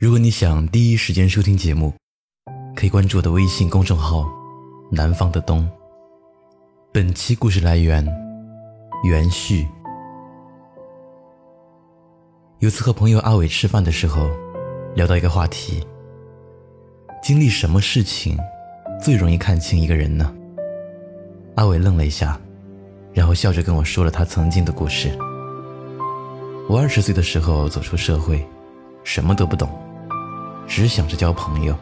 如果你想第一时间收听节目，可以关注我的微信公众号“南方的冬”。本期故事来源：元旭。有次和朋友阿伟吃饭的时候，聊到一个话题：经历什么事情最容易看清一个人呢？阿伟愣了一下，然后笑着跟我说了他曾经的故事。我二十岁的时候走出社会，什么都不懂。只想着交朋友。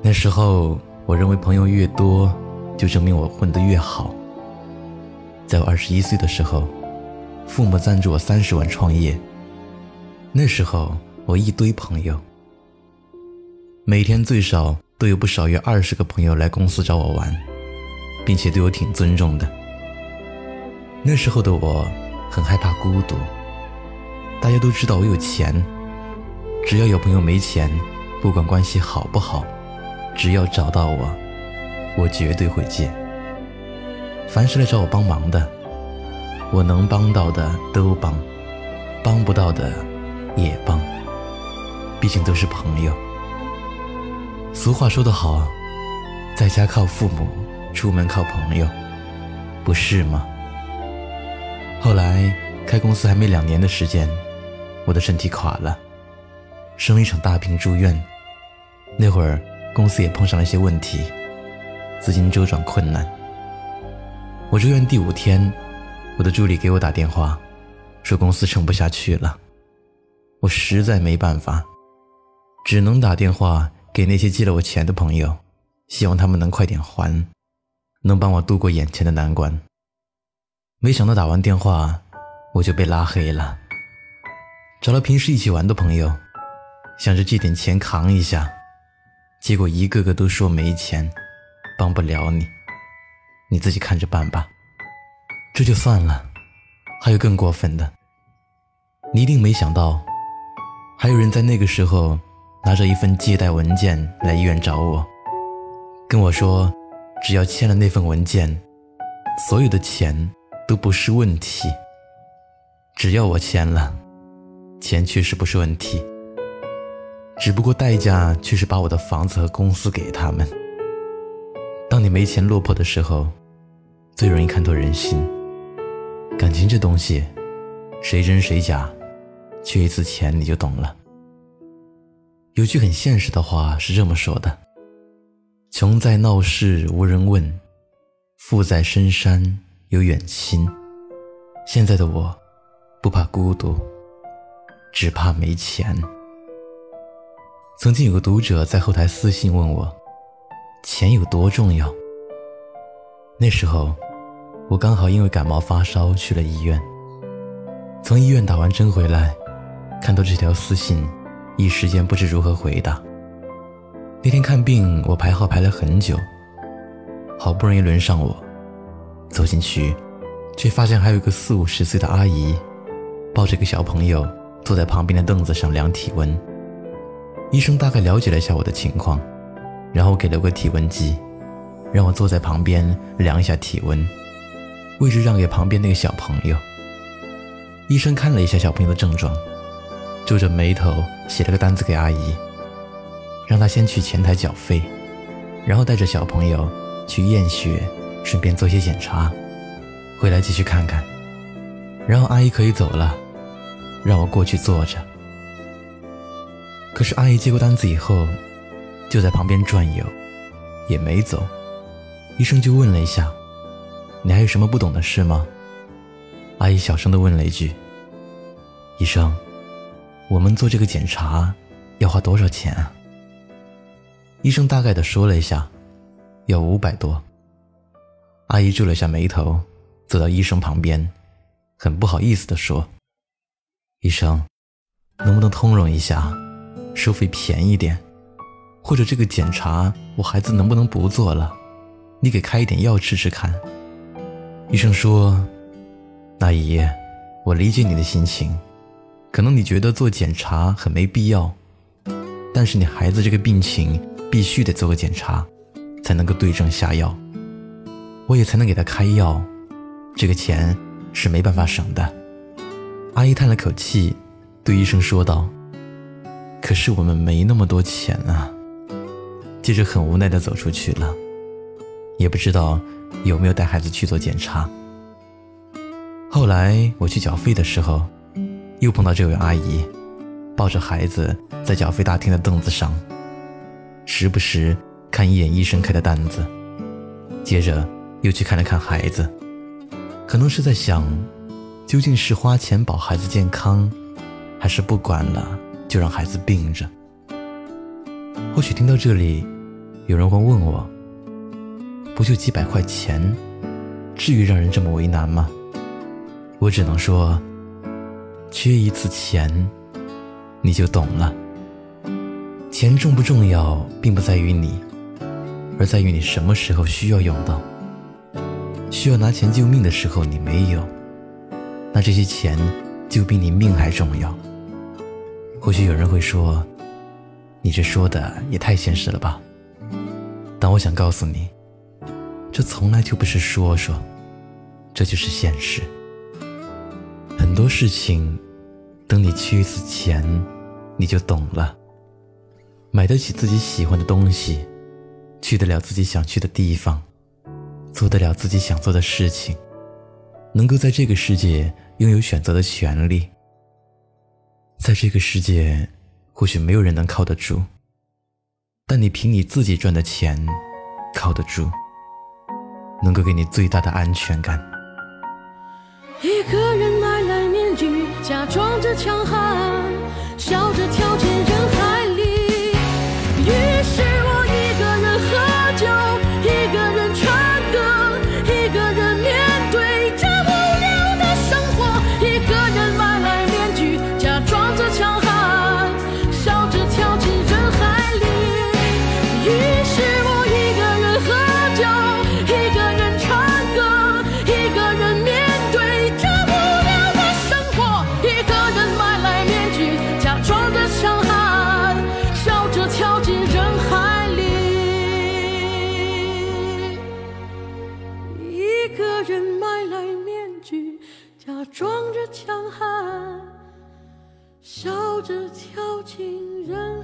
那时候，我认为朋友越多，就证明我混得越好。在我二十一岁的时候，父母赞助我三十万创业。那时候，我一堆朋友，每天最少都有不少于二十个朋友来公司找我玩，并且对我挺尊重的。那时候的我，很害怕孤独。大家都知道我有钱。只要有朋友没钱，不管关系好不好，只要找到我，我绝对会借。凡是来找我帮忙的，我能帮到的都帮，帮不到的也帮。毕竟都是朋友。俗话说得好，在家靠父母，出门靠朋友，不是吗？后来开公司还没两年的时间，我的身体垮了。生了一场大病住院，那会儿公司也碰上了一些问题，资金周转困难。我住院第五天，我的助理给我打电话，说公司撑不下去了。我实在没办法，只能打电话给那些借了我钱的朋友，希望他们能快点还，能帮我度过眼前的难关。没想到打完电话，我就被拉黑了。找了平时一起玩的朋友。想着借点钱扛一下，结果一个个都说没钱，帮不了你，你自己看着办吧。这就算了，还有更过分的。你一定没想到，还有人在那个时候拿着一份借贷文件来医院找我，跟我说，只要签了那份文件，所有的钱都不是问题。只要我签了，钱确实不是问题。只不过代价却是把我的房子和公司给他们。当你没钱落魄的时候，最容易看透人心。感情这东西，谁真谁假，缺一次钱你就懂了。有句很现实的话是这么说的：穷在闹市无人问，富在深山有远亲。现在的我，不怕孤独，只怕没钱。曾经有个读者在后台私信问我：“钱有多重要？”那时候，我刚好因为感冒发烧去了医院。从医院打完针回来，看到这条私信，一时间不知如何回答。那天看病，我排号排了很久，好不容易轮上我，走进去，却发现还有一个四五十岁的阿姨，抱着个小朋友坐在旁边的凳子上量体温。医生大概了解了一下我的情况，然后给了个体温计，让我坐在旁边量一下体温，位置让给旁边那个小朋友。医生看了一下小朋友的症状，皱着眉头写了个单子给阿姨，让她先去前台缴费，然后带着小朋友去验血，顺便做些检查，回来继续看看，然后阿姨可以走了，让我过去坐着。可是阿姨接过单子以后，就在旁边转悠，也没走。医生就问了一下：“你还有什么不懂的事吗？”阿姨小声的问了一句：“医生，我们做这个检查要花多少钱啊？”医生大概的说了一下：“要五百多。”阿姨皱了下眉头，走到医生旁边，很不好意思的说：“医生，能不能通融一下？”收费便宜点，或者这个检查我孩子能不能不做了？你给开一点药吃吃看。医生说：“阿姨，我理解你的心情，可能你觉得做检查很没必要，但是你孩子这个病情必须得做个检查，才能够对症下药，我也才能给他开药，这个钱是没办法省的。”阿姨叹了口气，对医生说道。可是我们没那么多钱啊。接着很无奈的走出去了，也不知道有没有带孩子去做检查。后来我去缴费的时候，又碰到这位阿姨，抱着孩子在缴费大厅的凳子上，时不时看一眼医生开的单子，接着又去看了看孩子，可能是在想，究竟是花钱保孩子健康，还是不管了就让孩子病着。或许听到这里，有人会问我：“不就几百块钱，至于让人这么为难吗？”我只能说，缺一次钱，你就懂了。钱重不重要，并不在于你，而在于你什么时候需要用到。需要拿钱救命的时候你没有，那这些钱就比你命还重要。或许有人会说。你这说的也太现实了吧！但我想告诉你，这从来就不是说说，这就是现实。很多事情，等你去一次钱，你就懂了。买得起自己喜欢的东西，去得了自己想去的地方，做得了自己想做的事情，能够在这个世界拥有选择的权利，在这个世界。或许没有人能靠得住，但你凭你自己赚的钱，靠得住，能够给你最大的安全感。一个人买来面具，假装着强悍，笑着跳进人。